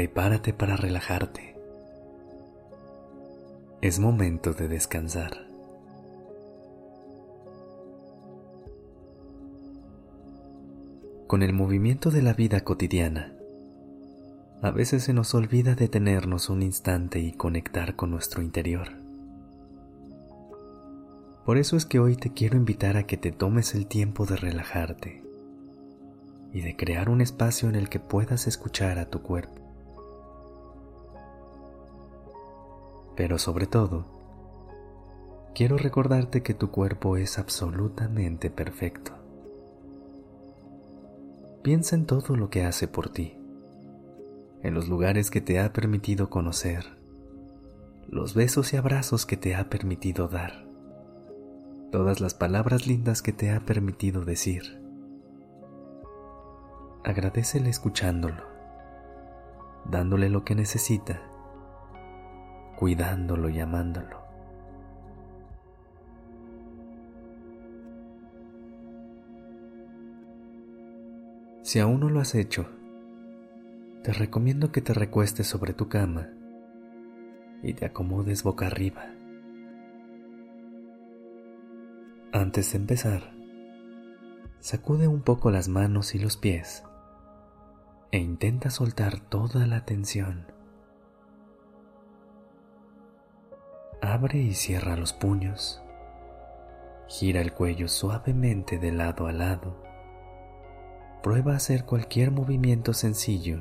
Prepárate para relajarte. Es momento de descansar. Con el movimiento de la vida cotidiana, a veces se nos olvida detenernos un instante y conectar con nuestro interior. Por eso es que hoy te quiero invitar a que te tomes el tiempo de relajarte y de crear un espacio en el que puedas escuchar a tu cuerpo. Pero sobre todo, quiero recordarte que tu cuerpo es absolutamente perfecto. Piensa en todo lo que hace por ti, en los lugares que te ha permitido conocer, los besos y abrazos que te ha permitido dar, todas las palabras lindas que te ha permitido decir. Agradecele escuchándolo, dándole lo que necesita, cuidándolo y amándolo. Si aún no lo has hecho, te recomiendo que te recuestes sobre tu cama y te acomodes boca arriba. Antes de empezar, sacude un poco las manos y los pies e intenta soltar toda la tensión. Abre y cierra los puños. Gira el cuello suavemente de lado a lado Prueba a hacer cualquier movimiento sencillo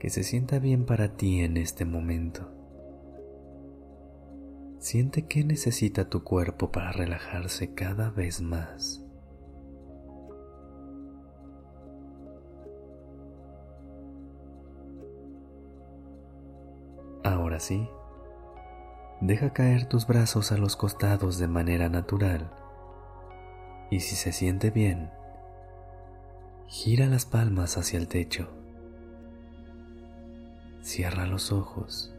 que se sienta bien para ti en este momento. Siente que necesita tu cuerpo para relajarse cada vez más. Ahora sí, deja caer tus brazos a los costados de manera natural y si se siente bien, Gira las palmas hacia el techo. Cierra los ojos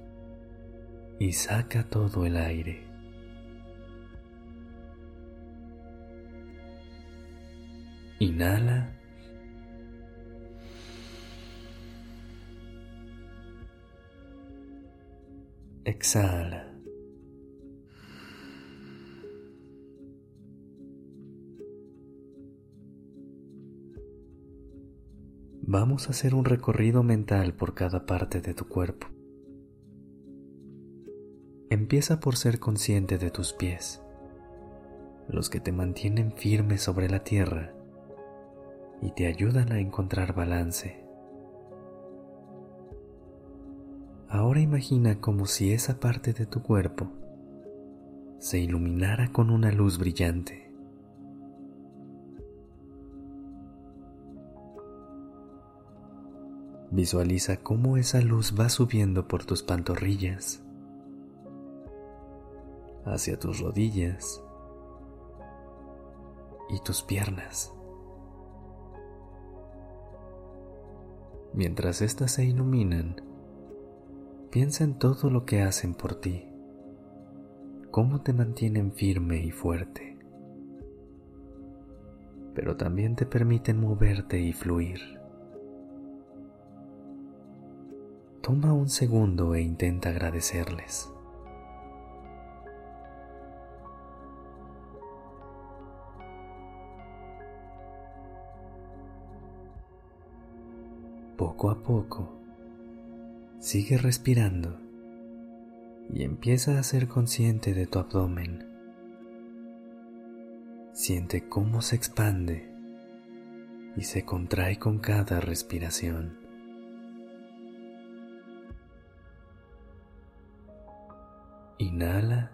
y saca todo el aire. Inhala. Exhala. Vamos a hacer un recorrido mental por cada parte de tu cuerpo. Empieza por ser consciente de tus pies, los que te mantienen firme sobre la tierra y te ayudan a encontrar balance. Ahora imagina como si esa parte de tu cuerpo se iluminara con una luz brillante. Visualiza cómo esa luz va subiendo por tus pantorrillas, hacia tus rodillas y tus piernas. Mientras éstas se iluminan, piensa en todo lo que hacen por ti, cómo te mantienen firme y fuerte, pero también te permiten moverte y fluir. Toma un segundo e intenta agradecerles. Poco a poco, sigue respirando y empieza a ser consciente de tu abdomen. Siente cómo se expande y se contrae con cada respiración. Inhala.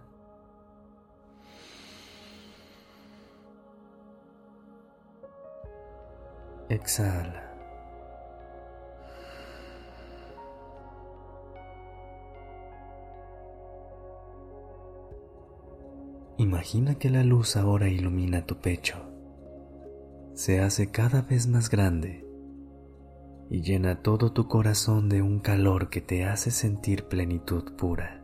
Exhala. Imagina que la luz ahora ilumina tu pecho. Se hace cada vez más grande y llena todo tu corazón de un calor que te hace sentir plenitud pura.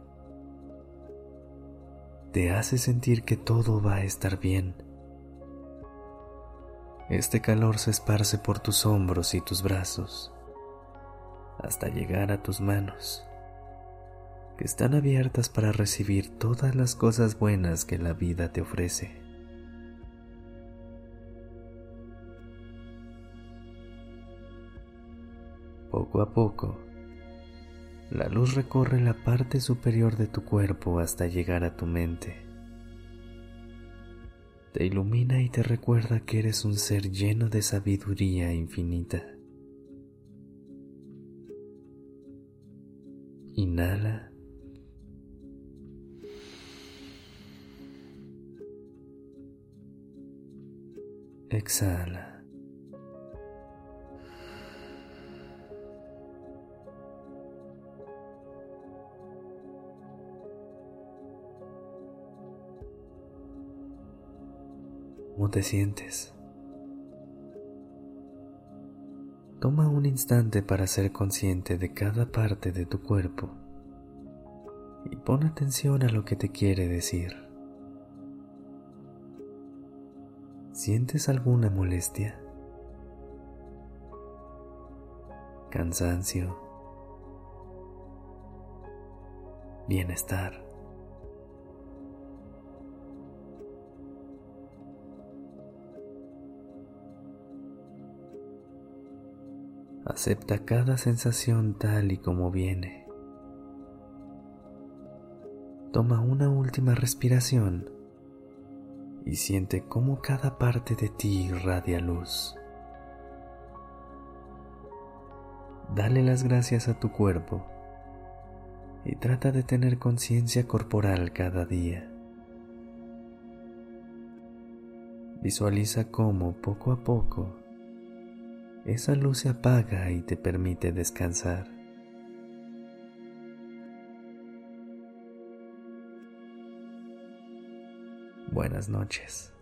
Te hace sentir que todo va a estar bien. Este calor se esparce por tus hombros y tus brazos hasta llegar a tus manos que están abiertas para recibir todas las cosas buenas que la vida te ofrece. Poco a poco, la luz recorre la parte superior de tu cuerpo hasta llegar a tu mente. Te ilumina y te recuerda que eres un ser lleno de sabiduría infinita. Inhala Exhala. ¿Cómo te sientes? Toma un instante para ser consciente de cada parte de tu cuerpo y pon atención a lo que te quiere decir. ¿Sientes alguna molestia? Cansancio. Bienestar. Acepta cada sensación tal y como viene. Toma una última respiración y siente cómo cada parte de ti irradia luz. Dale las gracias a tu cuerpo y trata de tener conciencia corporal cada día. Visualiza cómo poco a poco esa luz se apaga y te permite descansar. Buenas noches.